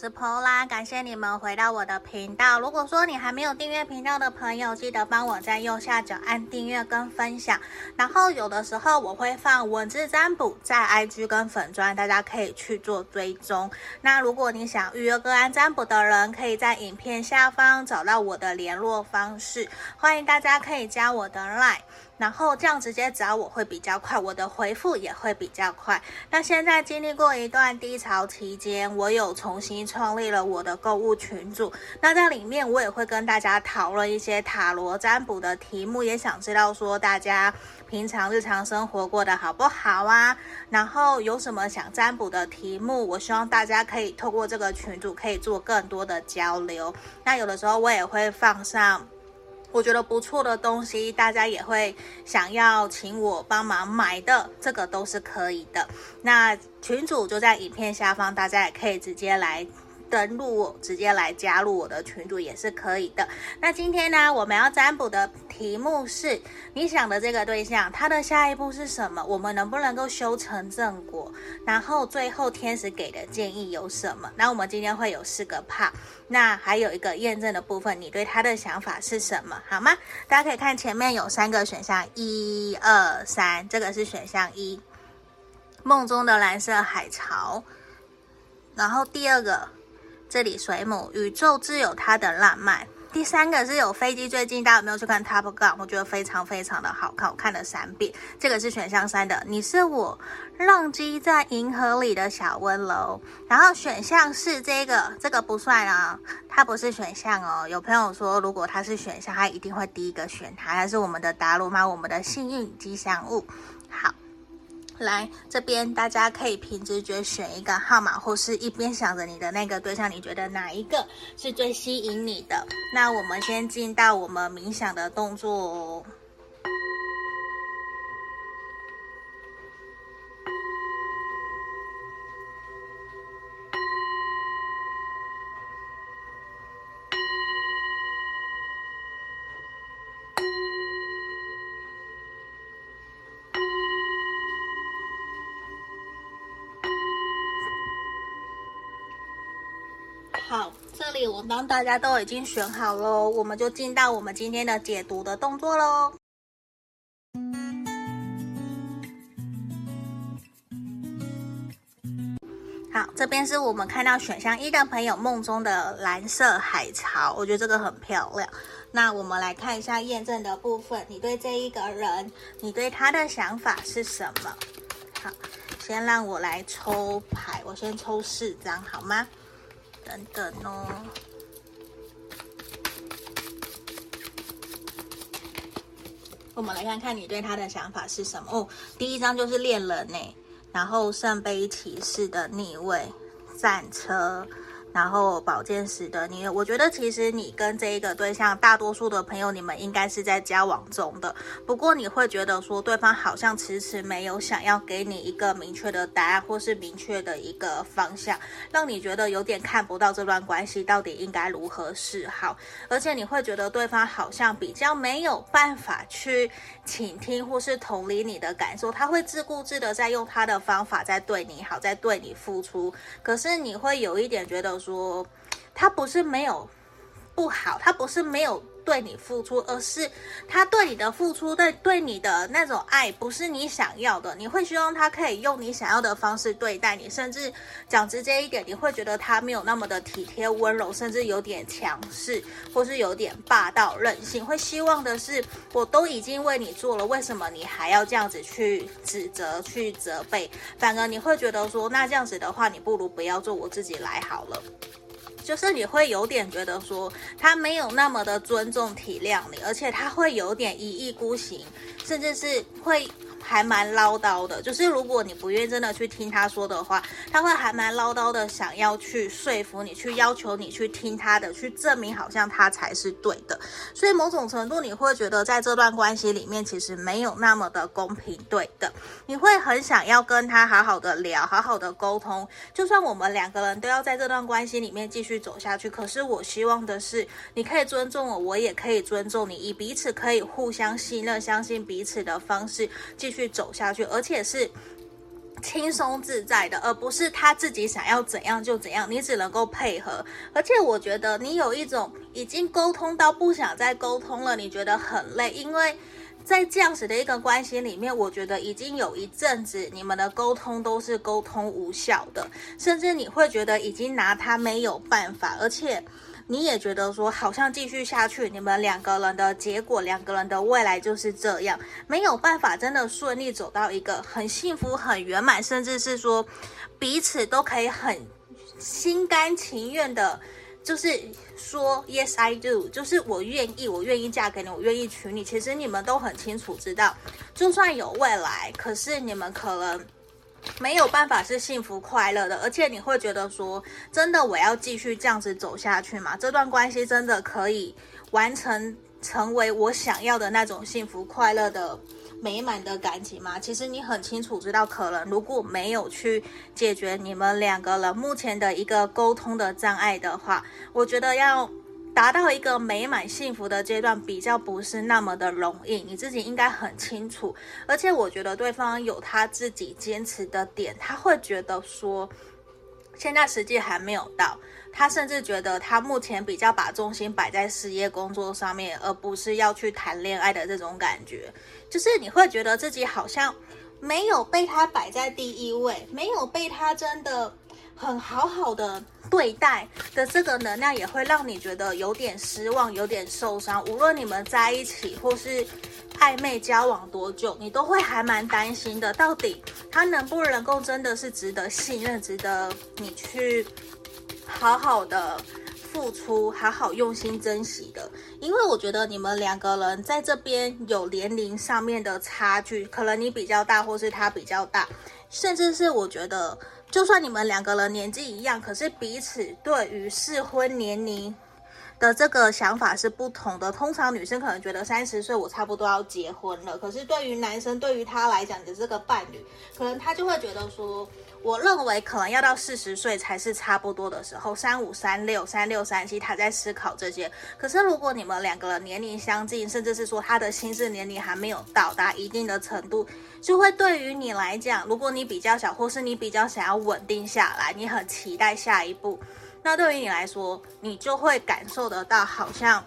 是 Pola，感谢你们回到我的频道。如果说你还没有订阅频道的朋友，记得帮我在右下角按订阅跟分享。然后有的时候我会放文字占卜在 IG 跟粉砖，大家可以去做追踪。那如果你想预约个案占卜的人，可以在影片下方找到我的联络方式，欢迎大家可以加我的 Line。然后这样直接找我会比较快，我的回复也会比较快。那现在经历过一段低潮期间，我有重新创立了我的购物群组。那在里面我也会跟大家讨论一些塔罗占卜的题目，也想知道说大家平常日常生活过得好不好啊？然后有什么想占卜的题目，我希望大家可以透过这个群组可以做更多的交流。那有的时候我也会放上。我觉得不错的东西，大家也会想要请我帮忙买的，这个都是可以的。那群主就在影片下方，大家也可以直接来。登录，直接来加入我的群组也是可以的。那今天呢，我们要占卜的题目是：你想的这个对象，他的下一步是什么？我们能不能够修成正果？然后最后天使给的建议有什么？那我们今天会有四个怕那还有一个验证的部分，你对他的想法是什么？好吗？大家可以看前面有三个选项，一二三，这个是选项一，梦中的蓝色海潮。然后第二个。这里水母，宇宙自有它的浪漫。第三个是有飞机，最近大家有没有去看 Top Gun？我觉得非常非常的好看，我看了三遍。这个是选项三的，你是我浪迹在银河里的小温柔。然后选项四这个，这个不算啊，它不是选项哦。有朋友说，如果它是选项，它一定会第一个选它，它是我们的达鲁猫，我们的幸运吉祥物。好。来这边，大家可以凭直觉选一个号码，或是一边想着你的那个对象，你觉得哪一个是最吸引你的？那我们先进到我们冥想的动作哦。我帮大家都已经选好喽，我们就进到我们今天的解读的动作喽。好，这边是我们看到选项一的朋友梦中的蓝色海潮，我觉得这个很漂亮。那我们来看一下验证的部分，你对这一个人，你对他的想法是什么？好，先让我来抽牌，我先抽四张，好吗？等等哦，我们来看看你对他的想法是什么哦。第一张就是恋人呢，然后圣杯骑士的逆位，战车。然后宝剑十的你，我觉得其实你跟这一个对象，大多数的朋友你们应该是在交往中的。不过你会觉得说对方好像迟迟没有想要给你一个明确的答案，或是明确的一个方向，让你觉得有点看不到这段关系到底应该如何是好。而且你会觉得对方好像比较没有办法去倾听或是同理你的感受，他会自顾自的在用他的方法在对你好，在对你付出。可是你会有一点觉得。说他不是没有不好，他不是没有对你付出，而是他对你的付出，对对你的那种爱，不是你想要的。你会希望他可以用你想要的方式对待你，甚至讲直接一点，你会觉得他没有那么的体贴温柔，甚至有点强势，或是有点霸道任性。会希望的是，我都已经为你做了，为什么你还要这样子去指责、去责备？反而你会觉得说，那这样子的话，你不如不要做，我自己来好了。就是你会有点觉得说他没有那么的尊重体谅你，而且他会有点一意孤行，甚至是会。还蛮唠叨的，就是如果你不愿意真的去听他说的话，他会还蛮唠叨的，想要去说服你，去要求你去听他的，去证明好像他才是对的。所以某种程度你会觉得在这段关系里面其实没有那么的公平对的，你会很想要跟他好好的聊，好好的沟通。就算我们两个人都要在这段关系里面继续走下去，可是我希望的是你可以尊重我，我也可以尊重你，以彼此可以互相信任、相信彼此的方式继继续。走下去，而且是轻松自在的，而不是他自己想要怎样就怎样，你只能够配合。而且我觉得你有一种已经沟通到不想再沟通了，你觉得很累，因为在这样子的一个关系里面，我觉得已经有一阵子你们的沟通都是沟通无效的，甚至你会觉得已经拿他没有办法，而且。你也觉得说，好像继续下去，你们两个人的结果，两个人的未来就是这样，没有办法真的顺利走到一个很幸福、很圆满，甚至是说彼此都可以很心甘情愿的，就是说 Yes I do，就是我愿意，我愿意嫁给你，我愿意娶你。其实你们都很清楚知道，就算有未来，可是你们可能。没有办法是幸福快乐的，而且你会觉得说，真的我要继续这样子走下去吗？这段关系真的可以完成成为我想要的那种幸福快乐的美满的感情吗？其实你很清楚知道，可能如果没有去解决你们两个人目前的一个沟通的障碍的话，我觉得要。达到一个美满幸福的阶段，比较不是那么的容易，你自己应该很清楚。而且我觉得对方有他自己坚持的点，他会觉得说，现在时机还没有到，他甚至觉得他目前比较把重心摆在事业工作上面，而不是要去谈恋爱的这种感觉。就是你会觉得自己好像没有被他摆在第一位，没有被他真的。很好好的对待的这个能量，也会让你觉得有点失望，有点受伤。无论你们在一起或是暧昧交往多久，你都会还蛮担心的。到底他能不能够真的是值得信任，值得你去好好的付出，好好用心珍惜的？因为我觉得你们两个人在这边有年龄上面的差距，可能你比较大，或是他比较大，甚至是我觉得。就算你们两个人年纪一样，可是彼此对于适婚年龄的这个想法是不同的。通常女生可能觉得三十岁我差不多要结婚了，可是对于男生，对于他来讲的这个伴侣，可能他就会觉得说。我认为可能要到四十岁才是差不多的时候，三五、三六、三六、三七，他在思考这些。可是如果你们两个人年龄相近，甚至是说他的心智年龄还没有到达一定的程度，就会对于你来讲，如果你比较小，或是你比较想要稳定下来，你很期待下一步，那对于你来说，你就会感受得到好像。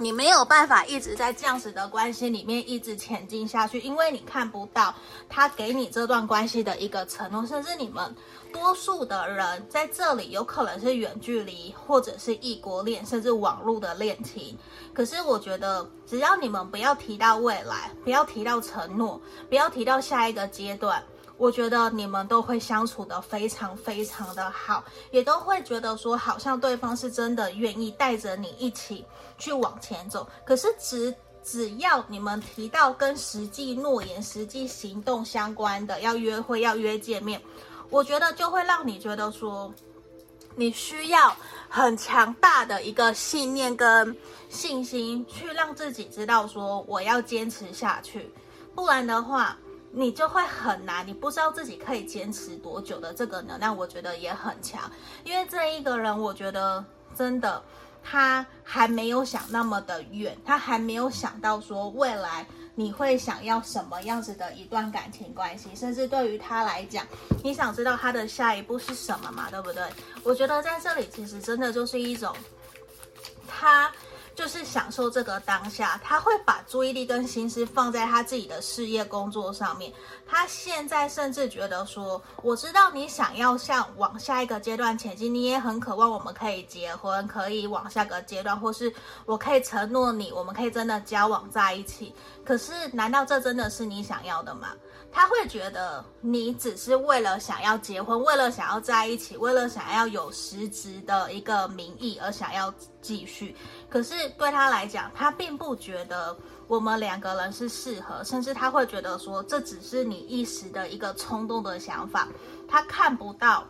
你没有办法一直在这样子的关系里面一直前进下去，因为你看不到他给你这段关系的一个承诺，甚至你们多数的人在这里有可能是远距离，或者是异国恋，甚至网络的恋情。可是我觉得，只要你们不要提到未来，不要提到承诺，不要提到下一个阶段。我觉得你们都会相处得非常非常的好，也都会觉得说好像对方是真的愿意带着你一起去往前走。可是只只要你们提到跟实际诺言、实际行动相关的，要约会、要约见面，我觉得就会让你觉得说，你需要很强大的一个信念跟信心，去让自己知道说我要坚持下去，不然的话。你就会很难，你不知道自己可以坚持多久的这个能量，我觉得也很强。因为这一个人，我觉得真的他还没有想那么的远，他还没有想到说未来你会想要什么样子的一段感情关系，甚至对于他来讲，你想知道他的下一步是什么嘛？对不对？我觉得在这里其实真的就是一种他。就是享受这个当下，他会把注意力跟心思放在他自己的事业工作上面。他现在甚至觉得说，我知道你想要向往下一个阶段前进，你也很渴望我们可以结婚，可以往下个阶段，或是我可以承诺你，我们可以真的交往在一起。可是，难道这真的是你想要的吗？他会觉得你只是为了想要结婚，为了想要在一起，为了想要有实质的一个名义而想要继续。可是对他来讲，他并不觉得我们两个人是适合，甚至他会觉得说，这只是你一时的一个冲动的想法。他看不到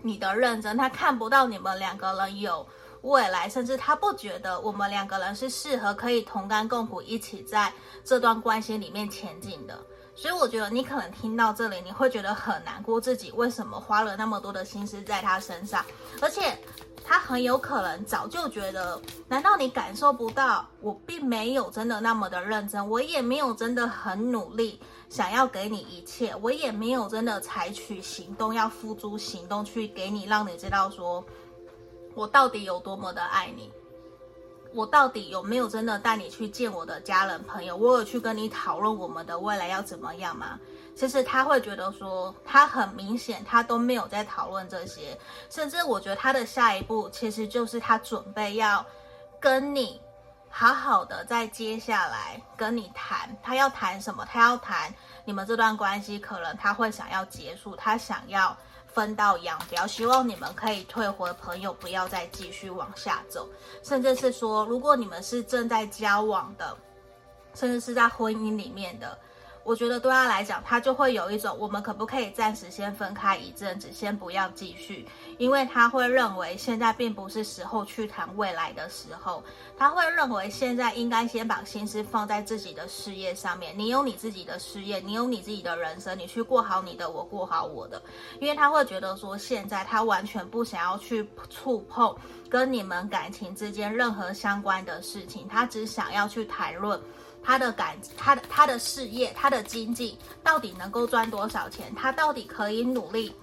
你的认真，他看不到你们两个人有未来，甚至他不觉得我们两个人是适合可以同甘共苦，一起在这段关系里面前进的。所以我觉得你可能听到这里，你会觉得很难过，自己为什么花了那么多的心思在他身上，而且他很有可能早就觉得，难道你感受不到我并没有真的那么的认真，我也没有真的很努力想要给你一切，我也没有真的采取行动要付诸行动去给你，让你知道说。我到底有多么的爱你？我到底有没有真的带你去见我的家人朋友？我有去跟你讨论我们的未来要怎么样吗？其实他会觉得说，他很明显他都没有在讨论这些，甚至我觉得他的下一步其实就是他准备要跟你好好的在接下来跟你谈，他要谈什么？他要谈你们这段关系，可能他会想要结束，他想要。分道扬镳，希望你们可以退回朋友，不要再继续往下走。甚至是说，如果你们是正在交往的，甚至是在婚姻里面的。我觉得对他来讲，他就会有一种，我们可不可以暂时先分开一阵子，先不要继续，因为他会认为现在并不是时候去谈未来的时候，他会认为现在应该先把心思放在自己的事业上面。你有你自己的事业，你有你自己的人生，你去过好你的，我过好我的，因为他会觉得说，现在他完全不想要去触碰跟你们感情之间任何相关的事情，他只想要去谈论。他的感，他的他的事业，他的经济到底能够赚多少钱？他到底可以努力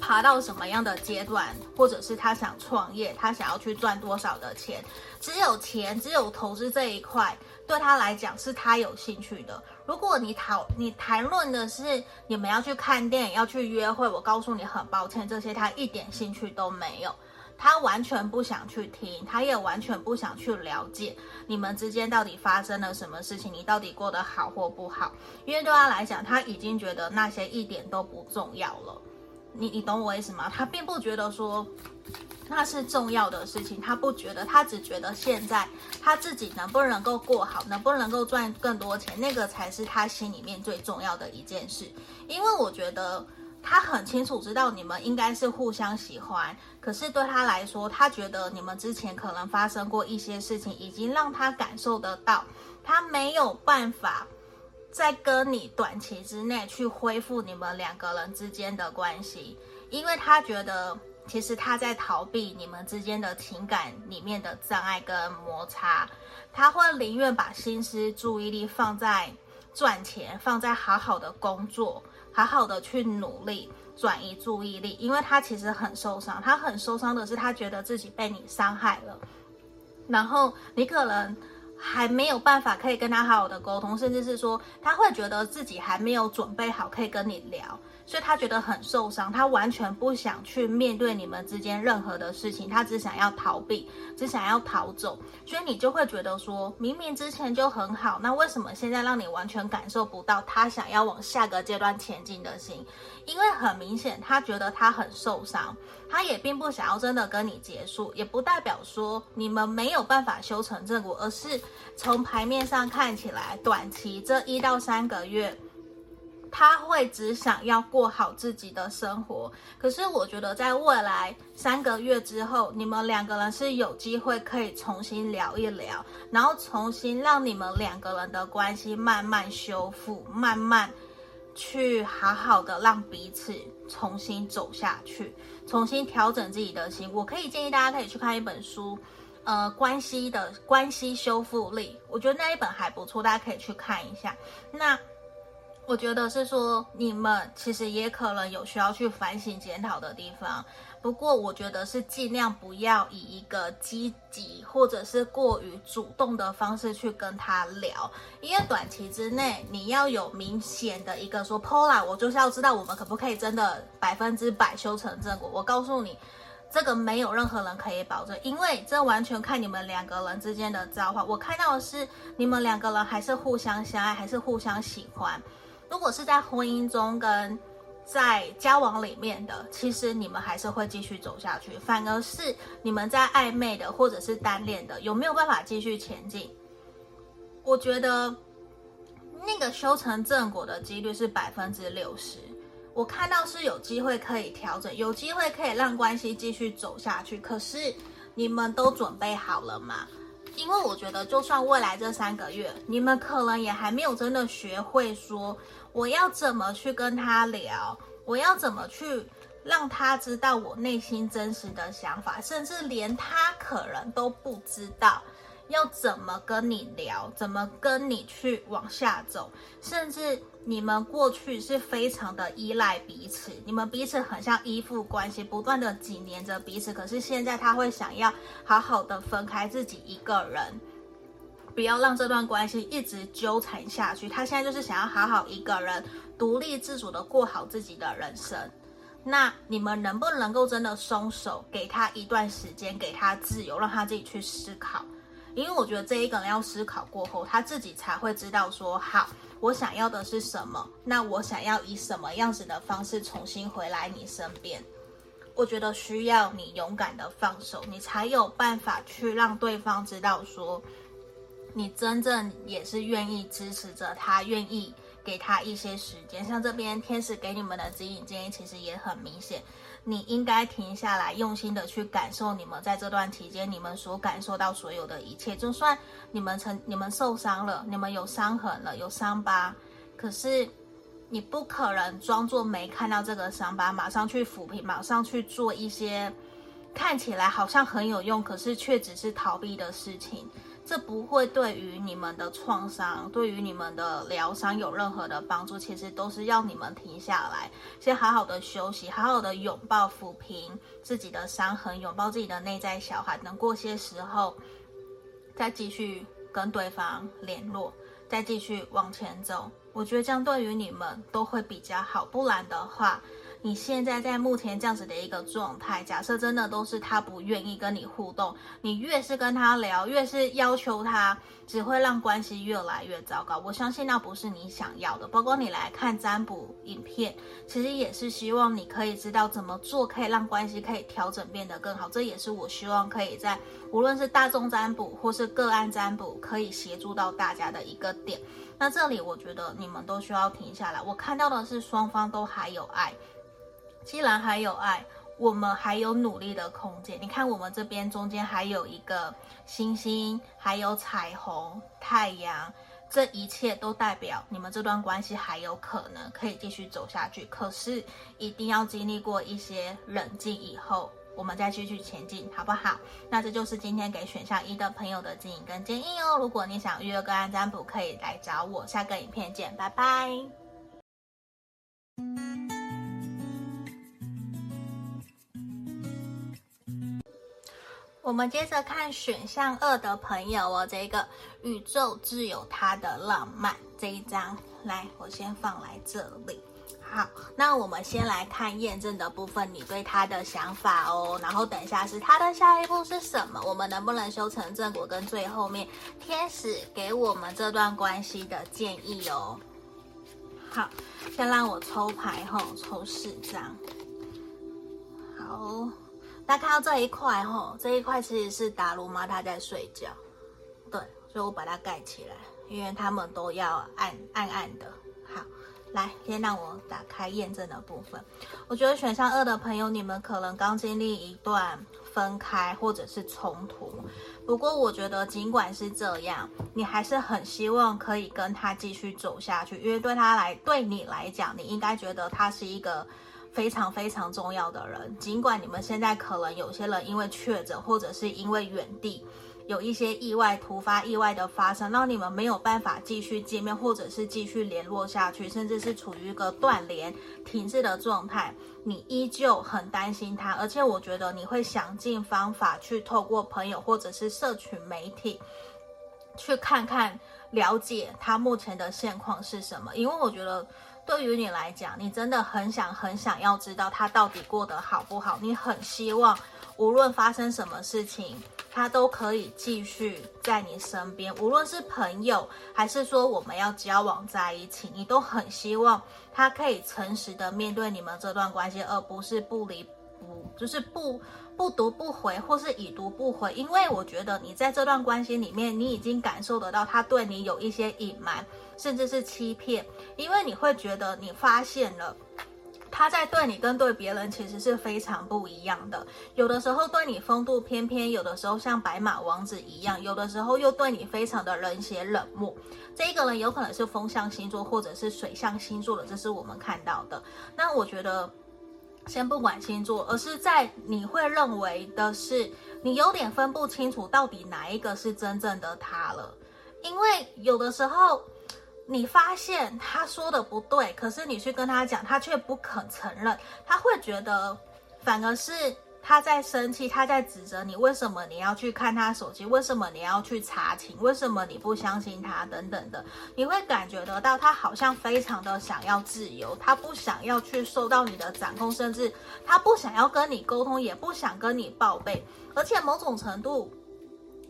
爬到什么样的阶段？或者是他想创业，他想要去赚多少的钱？只有钱，只有投资这一块对他来讲是他有兴趣的。如果你讨你谈论的是你们要去看电影，要去约会，我告诉你很抱歉，这些他一点兴趣都没有。他完全不想去听，他也完全不想去了解你们之间到底发生了什么事情，你到底过得好或不好。因为对他来讲，他已经觉得那些一点都不重要了。你你懂我意思吗？他并不觉得说那是重要的事情，他不觉得，他只觉得现在他自己能不能够过好，能不能够赚更多钱，那个才是他心里面最重要的一件事。因为我觉得。他很清楚知道你们应该是互相喜欢，可是对他来说，他觉得你们之前可能发生过一些事情，已经让他感受得到，他没有办法在跟你短期之内去恢复你们两个人之间的关系，因为他觉得其实他在逃避你们之间的情感里面的障碍跟摩擦，他会宁愿把心思注意力放在赚钱，放在好好的工作。好好的去努力转移注意力，因为他其实很受伤，他很受伤的是他觉得自己被你伤害了，然后你可能还没有办法可以跟他好好的沟通，甚至是说他会觉得自己还没有准备好可以跟你聊。所以他觉得很受伤，他完全不想去面对你们之间任何的事情，他只想要逃避，只想要逃走。所以你就会觉得说，明明之前就很好，那为什么现在让你完全感受不到他想要往下个阶段前进的心？因为很明显，他觉得他很受伤，他也并不想要真的跟你结束，也不代表说你们没有办法修成正果，而是从牌面上看起来，短期这一到三个月。他会只想要过好自己的生活，可是我觉得在未来三个月之后，你们两个人是有机会可以重新聊一聊，然后重新让你们两个人的关系慢慢修复，慢慢去好好的让彼此重新走下去，重新调整自己的心。我可以建议大家可以去看一本书，呃，关系的关系修复力，我觉得那一本还不错，大家可以去看一下。那。我觉得是说，你们其实也可能有需要去反省检讨的地方。不过，我觉得是尽量不要以一个积极或者是过于主动的方式去跟他聊，因为短期之内你要有明显的一个说，Paula，我就是要知道我们可不可以真的百分之百修成正果。我告诉你，这个没有任何人可以保证，因为这完全看你们两个人之间的造化。我看到的是你们两个人还是互相相爱，还是互相喜欢。如果是在婚姻中跟在交往里面的，其实你们还是会继续走下去。反而是你们在暧昧的或者是单恋的，有没有办法继续前进？我觉得那个修成正果的几率是百分之六十。我看到是有机会可以调整，有机会可以让关系继续走下去。可是你们都准备好了吗？因为我觉得，就算未来这三个月，你们可能也还没有真的学会说，我要怎么去跟他聊，我要怎么去让他知道我内心真实的想法，甚至连他可能都不知道。要怎么跟你聊，怎么跟你去往下走，甚至你们过去是非常的依赖彼此，你们彼此很像依附关系，不断的紧黏着彼此。可是现在他会想要好好的分开自己一个人，不要让这段关系一直纠缠下去。他现在就是想要好好一个人，独立自主的过好自己的人生。那你们能不能够真的松手，给他一段时间，给他自由，让他自己去思考？因为我觉得这一个人要思考过后，他自己才会知道说，好，我想要的是什么，那我想要以什么样子的方式重新回来你身边。我觉得需要你勇敢的放手，你才有办法去让对方知道说，你真正也是愿意支持着他，愿意给他一些时间。像这边天使给你们的指引建议，其实也很明显。你应该停下来，用心的去感受你们在这段期间你们所感受到所有的一切。就算你们曾你们受伤了，你们有伤痕了，有伤疤，可是你不可能装作没看到这个伤疤，马上去抚平，马上去做一些看起来好像很有用，可是却只是逃避的事情。这不会对于你们的创伤，对于你们的疗伤有任何的帮助。其实都是要你们停下来，先好好的休息，好好的拥抱抚平自己的伤痕，拥抱自己的内在小孩。等过些时候，再继续跟对方联络，再继续往前走。我觉得这样对于你们都会比较好。不然的话，你现在在目前这样子的一个状态，假设真的都是他不愿意跟你互动，你越是跟他聊，越是要求他，只会让关系越来越糟糕。我相信那不是你想要的。包括你来看占卜影片，其实也是希望你可以知道怎么做，可以让关系可以调整变得更好。这也是我希望可以在无论是大众占卜或是个案占卜，可以协助到大家的一个点。那这里我觉得你们都需要停下来。我看到的是双方都还有爱。既然还有爱，我们还有努力的空间。你看，我们这边中间还有一个星星，还有彩虹、太阳，这一切都代表你们这段关系还有可能可以继续走下去。可是，一定要经历过一些冷静以后，我们再继续前进，好不好？那这就是今天给选项一的朋友的指引跟建议哦。如果你想预约个案占卜，可以来找我。下个影片见，拜拜。我们接着看选项二的朋友哦，这个宇宙自有它的浪漫这一张，来，我先放来这里。好，那我们先来看验证的部分，你对他的想法哦。然后等一下是他的下一步是什么？我们能不能修成正果？跟最后面天使给我们这段关系的建议哦。好，先让我抽牌后抽四张。好。大家看到这一块吼，这一块其实是达鲁妈她在睡觉，对，所以我把它盖起来，因为他们都要暗暗暗的。好，来，先让我打开验证的部分。我觉得选项二的朋友，你们可能刚经历一段分开或者是冲突，不过我觉得尽管是这样，你还是很希望可以跟他继续走下去，因为对他来，对你来讲，你应该觉得他是一个。非常非常重要的人，尽管你们现在可能有些人因为确诊，或者是因为远地有一些意外、突发意外的发生，让你们没有办法继续见面，或者是继续联络下去，甚至是处于一个断联、停滞的状态，你依旧很担心他，而且我觉得你会想尽方法去透过朋友或者是社群媒体，去看看、了解他目前的现况是什么，因为我觉得。对于你来讲，你真的很想很想要知道他到底过得好不好。你很希望，无论发生什么事情，他都可以继续在你身边。无论是朋友，还是说我们要交往在一起，你都很希望他可以诚实的面对你们这段关系，而不是不离，就是不。不读不回，或是已读不回，因为我觉得你在这段关系里面，你已经感受得到他对你有一些隐瞒，甚至是欺骗，因为你会觉得你发现了他在对你跟对别人其实是非常不一样的。有的时候对你风度翩翩，有的时候像白马王子一样，有的时候又对你非常的冷血冷漠。这个人有可能是风象星座或者是水象星座的，这是我们看到的。那我觉得，先不管星座，而是在你会认为的是，你有点分不清楚到底哪一个是真正的他了，因为有的时候。你发现他说的不对，可是你去跟他讲，他却不肯承认，他会觉得反而是他在生气，他在指责你，为什么你要去看他手机？为什么你要去查情？为什么你不相信他？等等的，你会感觉得到他好像非常的想要自由，他不想要去受到你的掌控，甚至他不想要跟你沟通，也不想跟你报备，而且某种程度。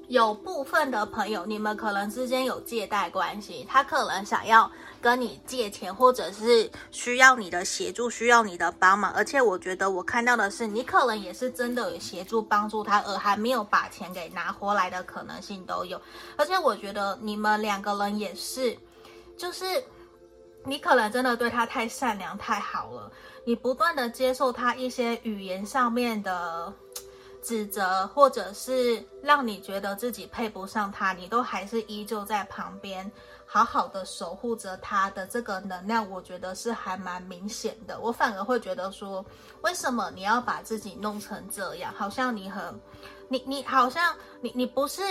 有部分的朋友，你们可能之间有借贷关系，他可能想要跟你借钱，或者是需要你的协助，需要你的帮忙。而且我觉得我看到的是，你可能也是真的有协助帮助他，而还没有把钱给拿回来的可能性都有。而且我觉得你们两个人也是，就是你可能真的对他太善良太好了，你不断的接受他一些语言上面的。指责，或者是让你觉得自己配不上他，你都还是依旧在旁边好好的守护着他的这个能量，我觉得是还蛮明显的。我反而会觉得说，为什么你要把自己弄成这样？好像你很，你你好像你你不是，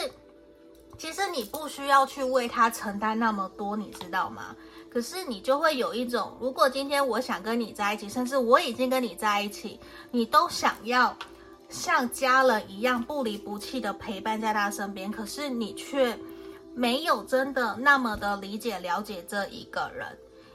其实你不需要去为他承担那么多，你知道吗？可是你就会有一种，如果今天我想跟你在一起，甚至我已经跟你在一起，你都想要。像家人一样不离不弃的陪伴在他身边，可是你却没有真的那么的理解了解这一个人，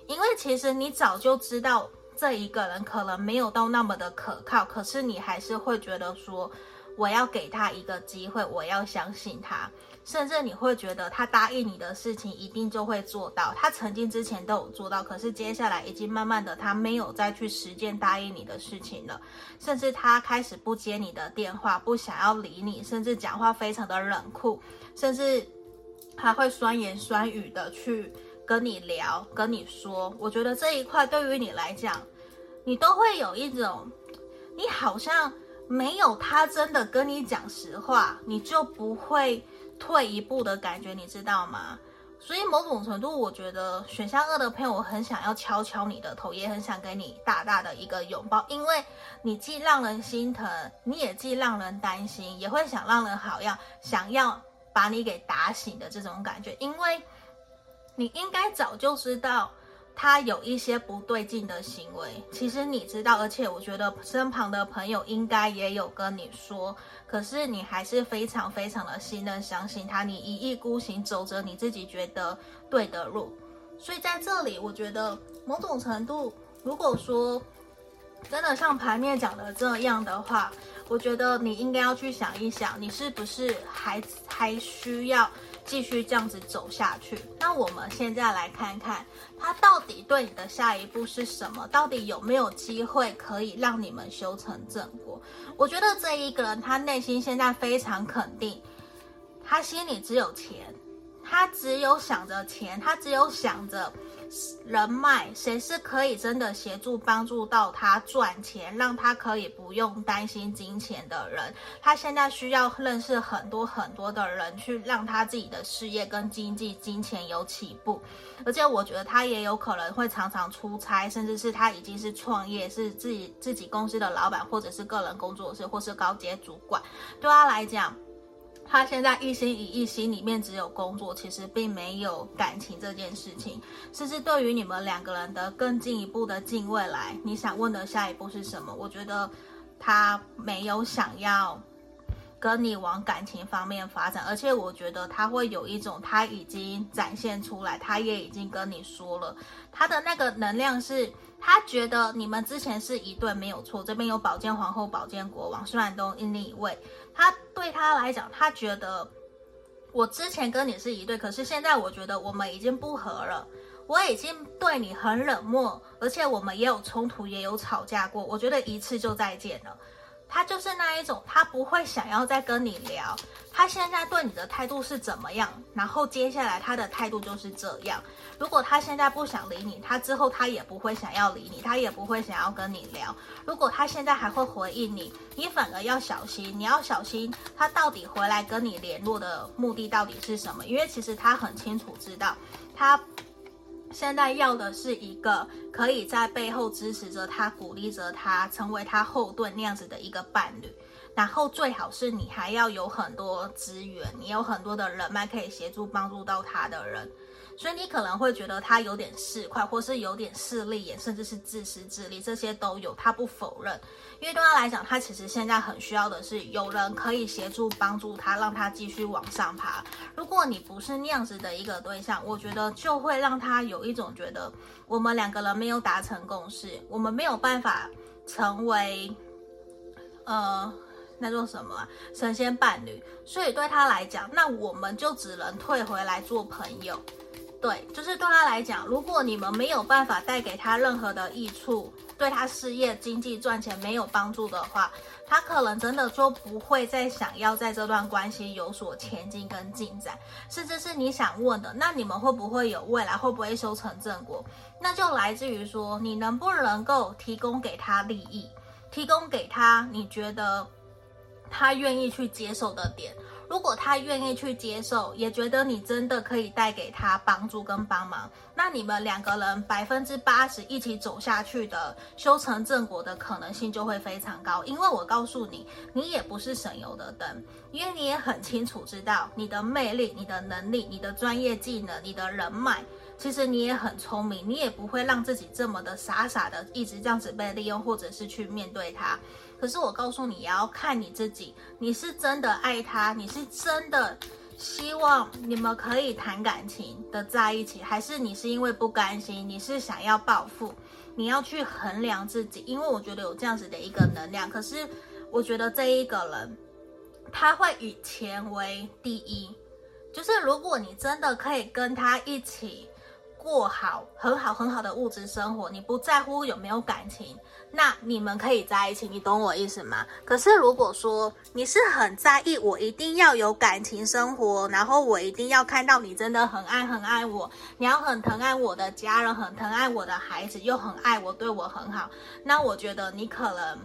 因为其实你早就知道这一个人可能没有到那么的可靠，可是你还是会觉得说，我要给他一个机会，我要相信他。甚至你会觉得他答应你的事情一定就会做到，他曾经之前都有做到，可是接下来已经慢慢的他没有再去实践答应你的事情了，甚至他开始不接你的电话，不想要理你，甚至讲话非常的冷酷，甚至还会酸言酸语的去跟你聊，跟你说。我觉得这一块对于你来讲，你都会有一种，你好像没有他真的跟你讲实话，你就不会。退一步的感觉，你知道吗？所以某种程度，我觉得选项二的朋友，我很想要敲敲你的头，也很想给你大大的一个拥抱，因为你既让人心疼，你也既让人担心，也会想让人好样，想要把你给打醒的这种感觉，因为你应该早就知道。他有一些不对劲的行为，其实你知道，而且我觉得身旁的朋友应该也有跟你说，可是你还是非常非常的信任、相信他，你一意孤行走着你自己觉得对的路。所以在这里，我觉得某种程度，如果说真的像牌面讲的这样的话，我觉得你应该要去想一想，你是不是还还需要。继续这样子走下去，那我们现在来看看他到底对你的下一步是什么？到底有没有机会可以让你们修成正果？我觉得这一个人他内心现在非常肯定，他心里只有钱，他只有想着钱，他只有想着。人脉，谁是可以真的协助帮助到他赚钱，让他可以不用担心金钱的人？他现在需要认识很多很多的人，去让他自己的事业跟经济、金钱有起步。而且我觉得他也有可能会常常出差，甚至是他已经是创业，是自己自己公司的老板，或者是个人工作室，或是高阶主管。对他来讲。他现在一心一意，心里面只有工作，其实并没有感情这件事情。甚至对于你们两个人的更进一步的近未来，你想问的下一步是什么？我觉得他没有想要跟你往感情方面发展，而且我觉得他会有一种他已经展现出来，他也已经跟你说了，他的那个能量是。他觉得你们之前是一对没有错，这边有宝剑皇后、宝剑国王，虽然都因你以为他对他来讲，他觉得我之前跟你是一对，可是现在我觉得我们已经不和了，我已经对你很冷漠，而且我们也有冲突，也有吵架过，我觉得一次就再见了。他就是那一种，他不会想要再跟你聊。他现在对你的态度是怎么样？然后接下来他的态度就是这样。如果他现在不想理你，他之后他也不会想要理你，他也不会想要跟你聊。如果他现在还会回应你，你反而要小心。你要小心他到底回来跟你联络的目的到底是什么？因为其实他很清楚知道，他现在要的是一个可以在背后支持着他、鼓励着他、成为他后盾那样子的一个伴侣。然后最好是你还要有很多资源，你有很多的人脉可以协助帮助到他的人，所以你可能会觉得他有点市侩，或是有点势利眼，甚至是自私自利，这些都有，他不否认。因为对他来讲，他其实现在很需要的是有人可以协助帮助他，让他继续往上爬。如果你不是那样子的一个对象，我觉得就会让他有一种觉得我们两个人没有达成共识，我们没有办法成为，呃。那做什么啊？神仙伴侣，所以对他来讲，那我们就只能退回来做朋友。对，就是对他来讲，如果你们没有办法带给他任何的益处，对他事业经济赚钱没有帮助的话，他可能真的就不会再想要在这段关系有所前进跟进展。甚至是你想问的，那你们会不会有未来？会不会修成正果？那就来自于说，你能不能够提供给他利益，提供给他你觉得。他愿意去接受的点，如果他愿意去接受，也觉得你真的可以带给他帮助跟帮忙，那你们两个人百分之八十一起走下去的修成正果的可能性就会非常高。因为我告诉你，你也不是省油的灯，因为你也很清楚知道你的魅力、你的能力、你的专业技能、你的人脉，其实你也很聪明，你也不会让自己这么的傻傻的一直这样子被利用，或者是去面对他。可是我告诉你，也要看你自己，你是真的爱他，你是真的希望你们可以谈感情的在一起，还是你是因为不甘心，你是想要报复？你要去衡量自己，因为我觉得有这样子的一个能量。可是我觉得这一个人他会以钱为第一，就是如果你真的可以跟他一起过好很好很好的物质生活，你不在乎有没有感情。那你们可以在一起，你懂我意思吗？可是如果说你是很在意，我一定要有感情生活，然后我一定要看到你真的很爱很爱我，你要很疼爱我的家人，很疼爱我的孩子，又很爱我，对我很好。那我觉得你可能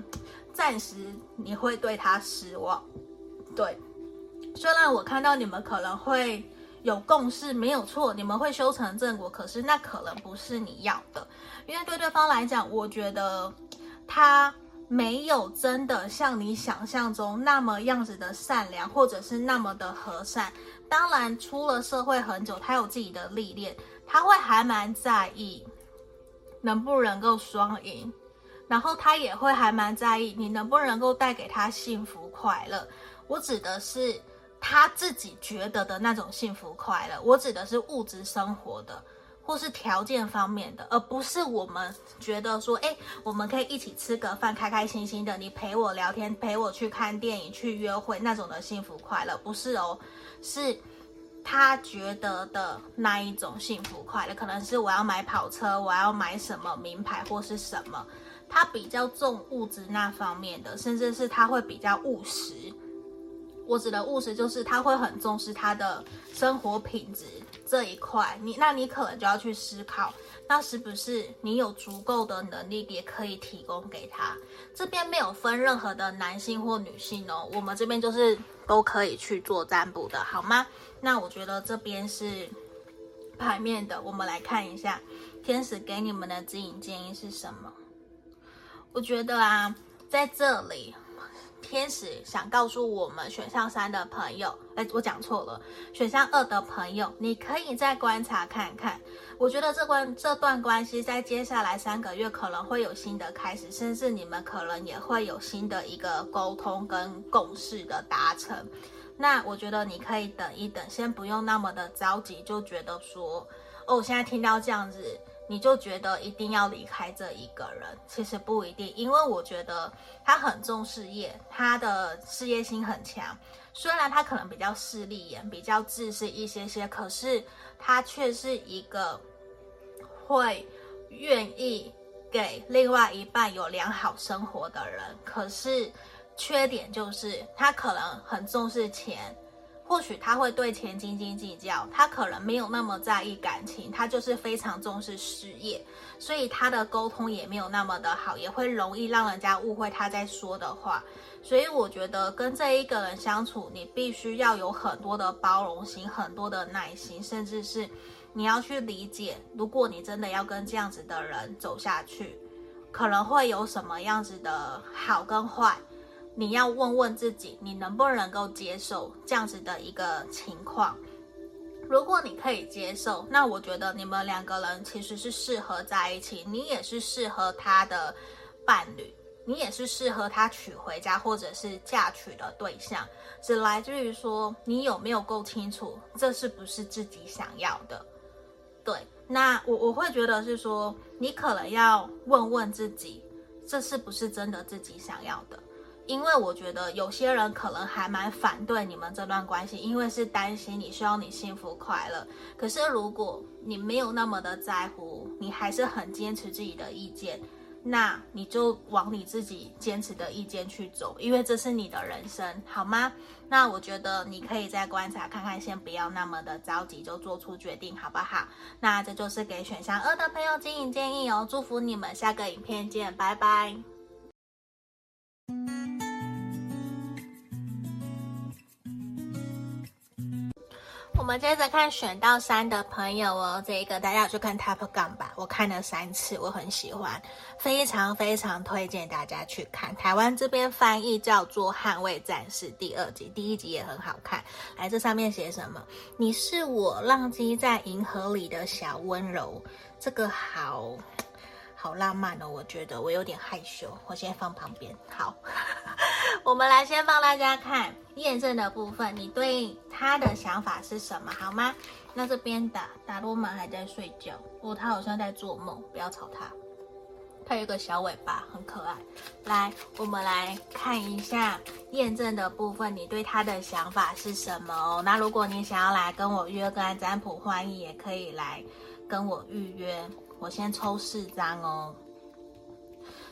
暂时你会对他失望。对，虽然我看到你们可能会有共识，没有错，你们会修成正果，可是那可能不是你要的，因为对对方来讲，我觉得。他没有真的像你想象中那么样子的善良，或者是那么的和善。当然，出了社会很久，他有自己的历练，他会还蛮在意能不能够双赢，然后他也会还蛮在意你能不能够带给他幸福快乐。我指的是他自己觉得的那种幸福快乐，我指的是物质生活的。或是条件方面的，而不是我们觉得说，哎，我们可以一起吃个饭，开开心心的，你陪我聊天，陪我去看电影，去约会那种的幸福快乐，不是哦，是他觉得的那一种幸福快乐，可能是我要买跑车，我要买什么名牌或是什么，他比较重物质那方面的，甚至是他会比较务实。我指的务实就是他会很重视他的生活品质这一块，你那你可能就要去思考，那是不是你有足够的能力也可以提供给他？这边没有分任何的男性或女性哦，我们这边就是都可以去做占卜的，好吗？那我觉得这边是牌面的，我们来看一下天使给你们的指引建议是什么？我觉得啊，在这里。天使想告诉我们选项三的朋友，哎，我讲错了，选项二的朋友，你可以再观察看看。我觉得这关这段关系在接下来三个月可能会有新的开始，甚至你们可能也会有新的一个沟通跟共识的达成。那我觉得你可以等一等，先不用那么的着急，就觉得说，哦，我现在听到这样子。你就觉得一定要离开这一个人，其实不一定，因为我觉得他很重事业，他的事业心很强。虽然他可能比较势利眼，比较自私一些些，可是他却是一个会愿意给另外一半有良好生活的人。可是缺点就是他可能很重视钱。或许他会对钱斤斤计较，他可能没有那么在意感情，他就是非常重视事业，所以他的沟通也没有那么的好，也会容易让人家误会他在说的话。所以我觉得跟这一个人相处，你必须要有很多的包容心，很多的耐心，甚至是你要去理解，如果你真的要跟这样子的人走下去，可能会有什么样子的好跟坏。你要问问自己，你能不能够接受这样子的一个情况？如果你可以接受，那我觉得你们两个人其实是适合在一起，你也是适合他的伴侣，你也是适合他娶回家或者是嫁娶的对象，只来自于说你有没有够清楚这是不是自己想要的。对，那我我会觉得是说，你可能要问问自己，这是不是真的自己想要的。因为我觉得有些人可能还蛮反对你们这段关系，因为是担心你，希望你幸福快乐。可是如果你没有那么的在乎，你还是很坚持自己的意见，那你就往你自己坚持的意见去走，因为这是你的人生，好吗？那我觉得你可以再观察看看，先不要那么的着急就做出决定，好不好？那这就是给选项二的朋友经营建议哦，祝福你们，下个影片见，拜拜。我们接着看选到三的朋友哦，这个大家有去看 Top Gun 吧？我看了三次，我很喜欢，非常非常推荐大家去看。台湾这边翻译叫做《捍卫战士》第二集，第一集也很好看。来，这上面写什么？你是我浪迹在银河里的小温柔，这个好。好浪漫哦，我觉得我有点害羞，我先放旁边。好，我们来先帮大家看验证的部分，你对他的想法是什么？好吗？那这边打达罗曼还在睡觉，哦，他好像在做梦，不要吵他。他有个小尾巴，很可爱。来，我们来看一下验证的部分，你对他的想法是什么哦？那如果你想要来跟我约个占卜，欢迎也可以来跟我预约。我先抽四张哦。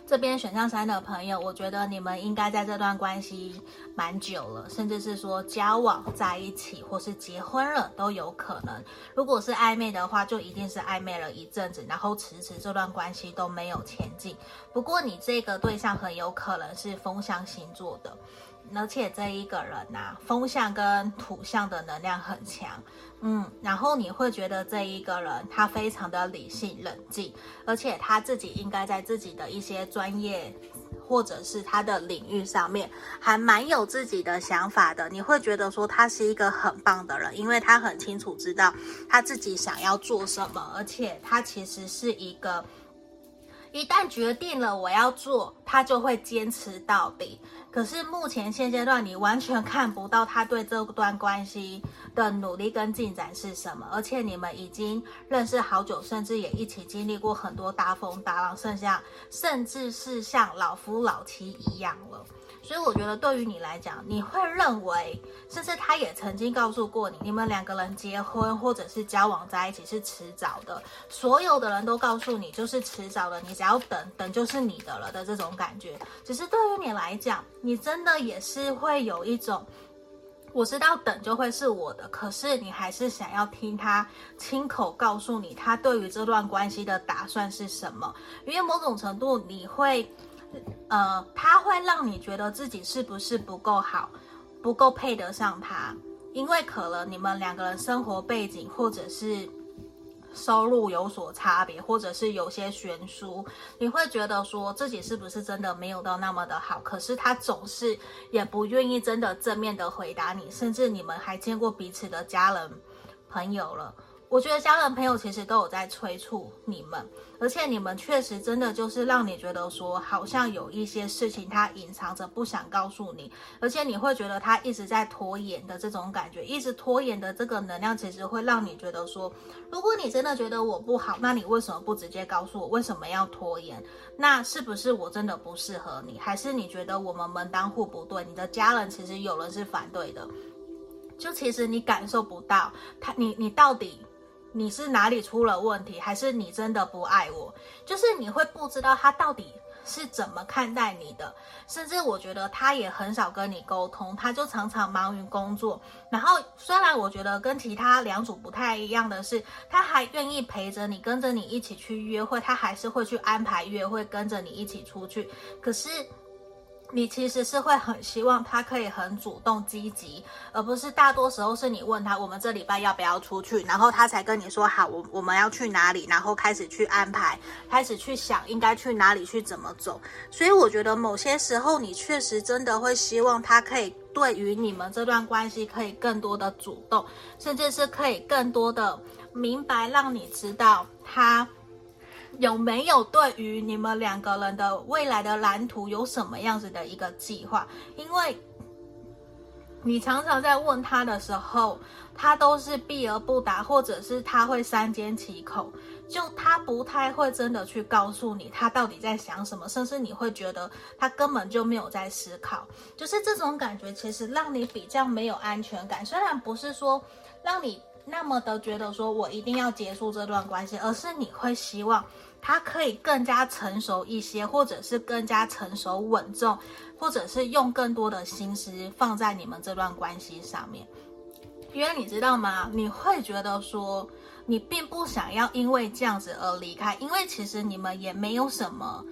这边选项三的朋友，我觉得你们应该在这段关系蛮久了，甚至是说交往在一起，或是结婚了都有可能。如果是暧昧的话，就一定是暧昧了一阵子，然后迟迟这段关系都没有前进。不过你这个对象很有可能是风象星座的。而且这一个人呐、啊，风象跟土象的能量很强，嗯，然后你会觉得这一个人他非常的理性冷静，而且他自己应该在自己的一些专业或者是他的领域上面还蛮有自己的想法的。你会觉得说他是一个很棒的人，因为他很清楚知道他自己想要做什么，而且他其实是一个。一旦决定了我要做，他就会坚持到底。可是目前现阶段，你完全看不到他对这段关系的努力跟进展是什么。而且你们已经认识好久，甚至也一起经历过很多大风大浪，剩下甚至是像老夫老妻一样了。所以我觉得，对于你来讲，你会认为，甚至他也曾经告诉过你，你们两个人结婚或者是交往在一起是迟早的。所有的人都告诉你，就是迟早的，你只要等等就是你的了的这种感觉。只是对于你来讲，你真的也是会有一种，我知道等就会是我的，可是你还是想要听他亲口告诉你，他对于这段关系的打算是什么？因为某种程度你会。呃，他会让你觉得自己是不是不够好，不够配得上他，因为可能你们两个人生活背景或者是收入有所差别，或者是有些悬殊，你会觉得说自己是不是真的没有到那么的好？可是他总是也不愿意真的正面的回答你，甚至你们还见过彼此的家人朋友了。我觉得家人朋友其实都有在催促你们，而且你们确实真的就是让你觉得说，好像有一些事情他隐藏着不想告诉你，而且你会觉得他一直在拖延的这种感觉，一直拖延的这个能量，其实会让你觉得说，如果你真的觉得我不好，那你为什么不直接告诉我为什么要拖延？那是不是我真的不适合你，还是你觉得我们门当户不对？你的家人其实有人是反对的，就其实你感受不到他，你你到底。你是哪里出了问题，还是你真的不爱我？就是你会不知道他到底是怎么看待你的，甚至我觉得他也很少跟你沟通，他就常常忙于工作。然后虽然我觉得跟其他两组不太一样的是，他还愿意陪着你，跟着你一起去约会，他还是会去安排约会，跟着你一起出去。可是。你其实是会很希望他可以很主动积极，而不是大多时候是你问他，我们这礼拜要不要出去，然后他才跟你说好，我我们要去哪里，然后开始去安排，开始去想应该去哪里，去怎么走。所以我觉得某些时候你确实真的会希望他可以对于你们这段关系可以更多的主动，甚至是可以更多的明白，让你知道他。有没有对于你们两个人的未来的蓝图有什么样子的一个计划？因为你常常在问他的时候，他都是避而不答，或者是他会三缄其口，就他不太会真的去告诉你他到底在想什么，甚至你会觉得他根本就没有在思考，就是这种感觉其实让你比较没有安全感。虽然不是说让你。那么的觉得说，我一定要结束这段关系，而是你会希望他可以更加成熟一些，或者是更加成熟稳重，或者是用更多的心思放在你们这段关系上面。因为你知道吗？你会觉得说，你并不想要因为这样子而离开，因为其实你们也没有什么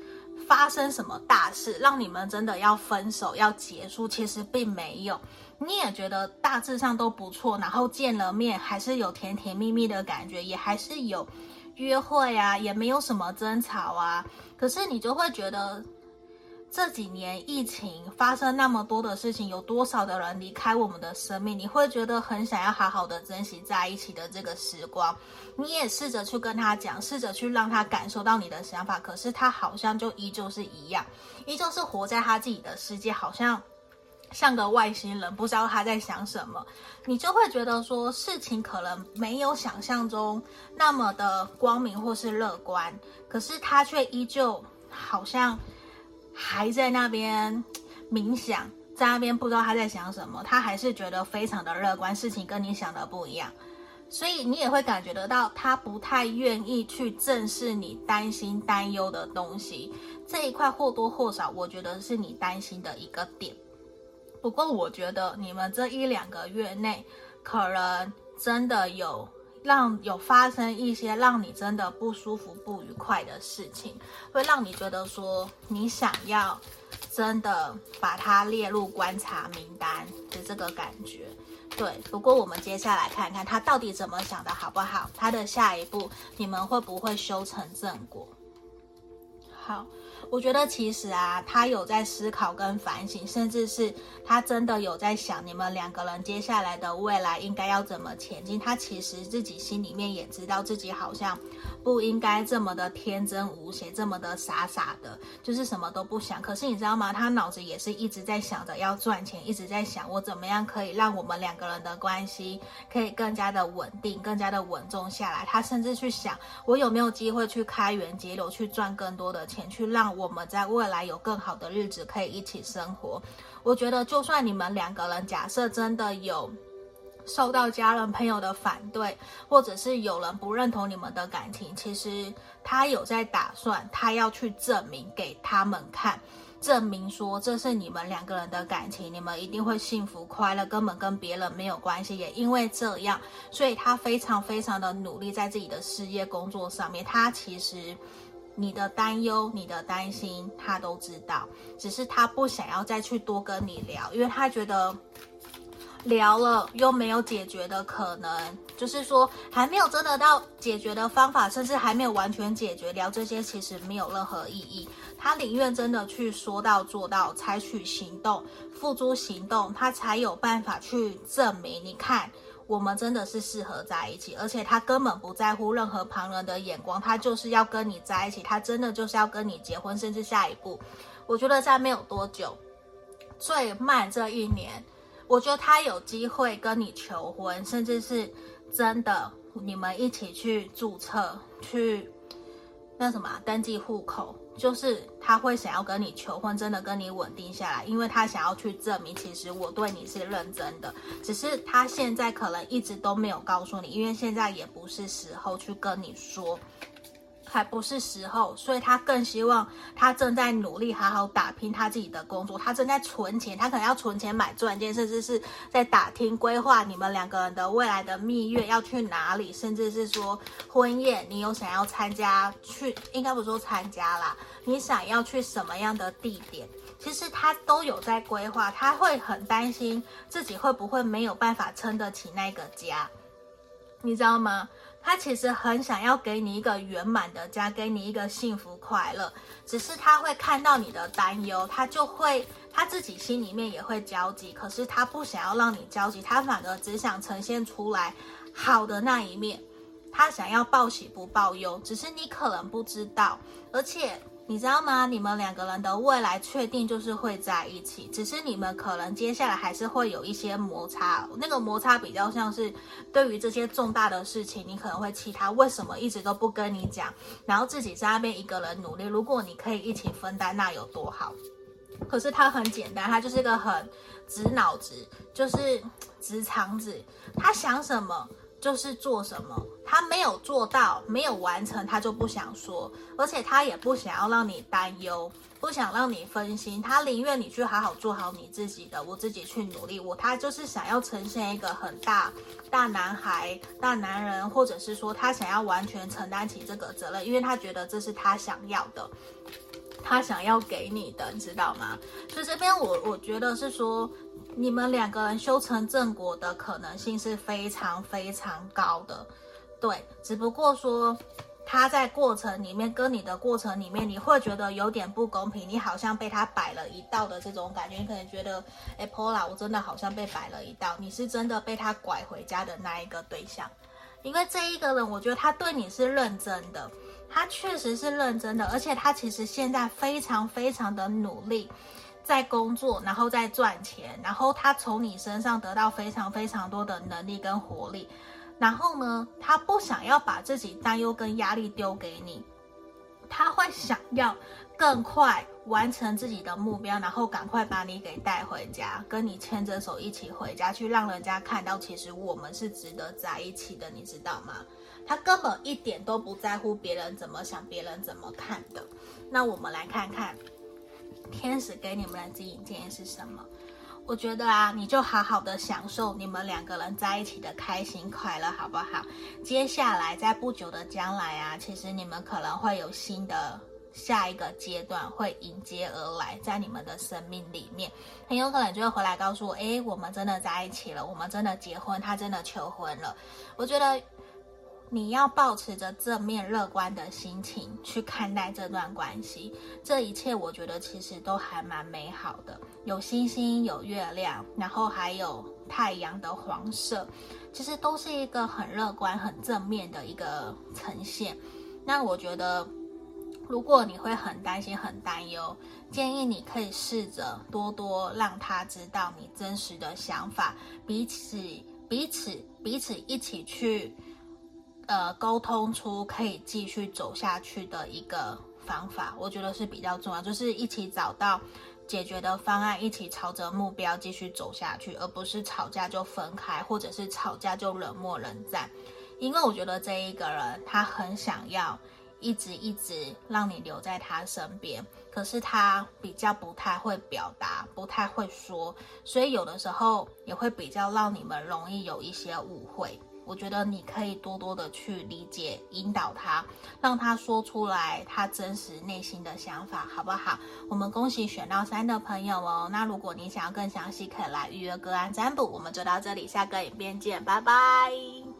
发生什么大事，让你们真的要分手要结束，其实并没有。你也觉得大致上都不错，然后见了面还是有甜甜蜜蜜的感觉，也还是有约会啊，也没有什么争吵啊。可是你就会觉得这几年疫情发生那么多的事情，有多少的人离开我们的生命，你会觉得很想要好好的珍惜在一起的这个时光。你也试着去跟他讲，试着去让他感受到你的想法，可是他好像就依旧是一样，依旧是活在他自己的世界，好像。像个外星人，不知道他在想什么，你就会觉得说事情可能没有想象中那么的光明或是乐观，可是他却依旧好像还在那边冥想，在那边不知道他在想什么，他还是觉得非常的乐观，事情跟你想的不一样，所以你也会感觉得到他不太愿意去正视你担心担忧的东西，这一块或多或少，我觉得是你担心的一个点。不过我觉得你们这一两个月内，可能真的有让有发生一些让你真的不舒服、不愉快的事情，会让你觉得说你想要真的把它列入观察名单的这个感觉。对，不过我们接下来看看他到底怎么想的，好不好？他的下一步你们会不会修成正果？好。我觉得其实啊，他有在思考跟反省，甚至是他真的有在想你们两个人接下来的未来应该要怎么前进。他其实自己心里面也知道自己好像不应该这么的天真无邪，这么的傻傻的，就是什么都不想。可是你知道吗？他脑子也是一直在想着要赚钱，一直在想我怎么样可以让我们两个人的关系可以更加的稳定，更加的稳重下来。他甚至去想我有没有机会去开源节流，去赚更多的钱，去让。我们在未来有更好的日子可以一起生活。我觉得，就算你们两个人假设真的有受到家人朋友的反对，或者是有人不认同你们的感情，其实他有在打算，他要去证明给他们看，证明说这是你们两个人的感情，你们一定会幸福快乐，根本跟别人没有关系。也因为这样，所以他非常非常的努力在自己的事业工作上面。他其实。你的担忧、你的担心，他都知道，只是他不想要再去多跟你聊，因为他觉得聊了又没有解决的可能，就是说还没有真的到解决的方法，甚至还没有完全解决，聊这些其实没有任何意义。他宁愿真的去说到做到，采取行动，付诸行动，他才有办法去证明。你看。我们真的是适合在一起，而且他根本不在乎任何旁人的眼光，他就是要跟你在一起，他真的就是要跟你结婚，甚至下一步，我觉得在没有多久，最慢这一年，我觉得他有机会跟你求婚，甚至是真的你们一起去注册，去那什么登记户口，就是他会想要跟你求婚，真的跟你稳定下来，因为他想要去证明，其实我对你是认真的，只是他现在可能一直都没有告诉你，因为现在也不是时候去跟你说。还不是时候，所以他更希望他正在努力好好打拼他自己的工作，他正在存钱，他可能要存钱买钻戒，甚至是在打听规划你们两个人的未来的蜜月要去哪里，甚至是说婚宴，你有想要参加去，应该不说参加啦，你想要去什么样的地点，其实他都有在规划，他会很担心自己会不会没有办法撑得起那个家，你知道吗？他其实很想要给你一个圆满的家，给你一个幸福快乐。只是他会看到你的担忧，他就会他自己心里面也会焦急。可是他不想要让你焦急，他反而只想呈现出来好的那一面。他想要报喜不报忧，只是你可能不知道，而且。你知道吗？你们两个人的未来确定就是会在一起，只是你们可能接下来还是会有一些摩擦。那个摩擦比较像是对于这些重大的事情，你可能会气他为什么一直都不跟你讲，然后自己在那边一个人努力。如果你可以一起分担，那有多好？可是他很简单，他就是一个很直脑子，就是 直肠子，他想什么。就是做什么，他没有做到，没有完成，他就不想说，而且他也不想要让你担忧，不想让你分心，他宁愿你去好好做好你自己的，我自己去努力。我他就是想要呈现一个很大大男孩、大男人，或者是说他想要完全承担起这个责任，因为他觉得这是他想要的，他想要给你的，你知道吗？所以这边我我觉得是说。你们两个人修成正果的可能性是非常非常高的，对。只不过说他在过程里面跟你的过程里面，你会觉得有点不公平，你好像被他摆了一道的这种感觉。你可能觉得，哎，Pola，我真的好像被摆了一道。你是真的被他拐回家的那一个对象，因为这一个人，我觉得他对你是认真的，他确实是认真的，而且他其实现在非常非常的努力。在工作，然后在赚钱，然后他从你身上得到非常非常多的能力跟活力，然后呢，他不想要把自己担忧跟压力丢给你，他会想要更快完成自己的目标，然后赶快把你给带回家，跟你牵着手一起回家，去让人家看到其实我们是值得在一起的，你知道吗？他根本一点都不在乎别人怎么想，别人怎么看的。那我们来看看。天使给你们的指引建议是什么？我觉得啊，你就好好的享受你们两个人在一起的开心快乐，好不好？接下来在不久的将来啊，其实你们可能会有新的下一个阶段会迎接而来，在你们的生命里面，很有可能就会回来告诉我，诶，我们真的在一起了，我们真的结婚，他真的求婚了。我觉得。你要保持着正面乐观的心情去看待这段关系，这一切我觉得其实都还蛮美好的。有星星，有月亮，然后还有太阳的黄色，其实都是一个很乐观、很正面的一个呈现。那我觉得，如果你会很担心、很担忧，建议你可以试着多多让他知道你真实的想法，彼此、彼此、彼此一起去。呃，沟通出可以继续走下去的一个方法，我觉得是比较重要，就是一起找到解决的方案，一起朝着目标继续走下去，而不是吵架就分开，或者是吵架就冷漠冷战。因为我觉得这一个人他很想要一直一直让你留在他身边，可是他比较不太会表达，不太会说，所以有的时候也会比较让你们容易有一些误会。我觉得你可以多多的去理解、引导他，让他说出来他真实内心的想法，好不好？我们恭喜选到三的朋友哦。那如果你想要更详细，可以来预约个案占卜。我们就到这里，下个影片见，拜拜。